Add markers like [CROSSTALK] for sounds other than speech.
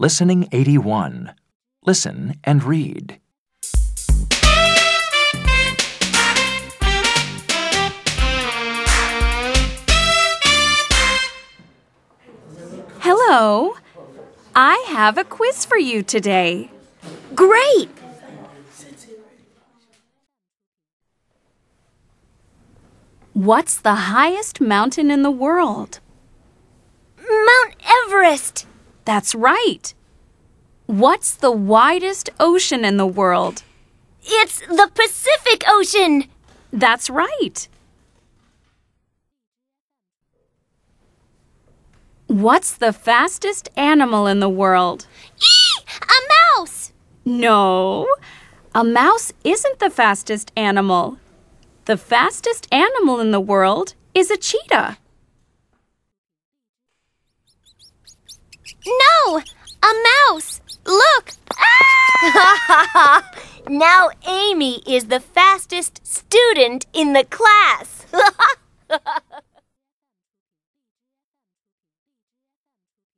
Listening 81. Listen and read. Hello. I have a quiz for you today. Great! What's the highest mountain in the world? Mount Everest! That's right. What's the widest ocean in the world? It's the Pacific Ocean! That's right. What's the fastest animal in the world? Eee! A mouse! No, a mouse isn't the fastest animal. The fastest animal in the world is a cheetah. No! A mouse! Look! Ah! Now Amy is the fastest student in the class. [LAUGHS]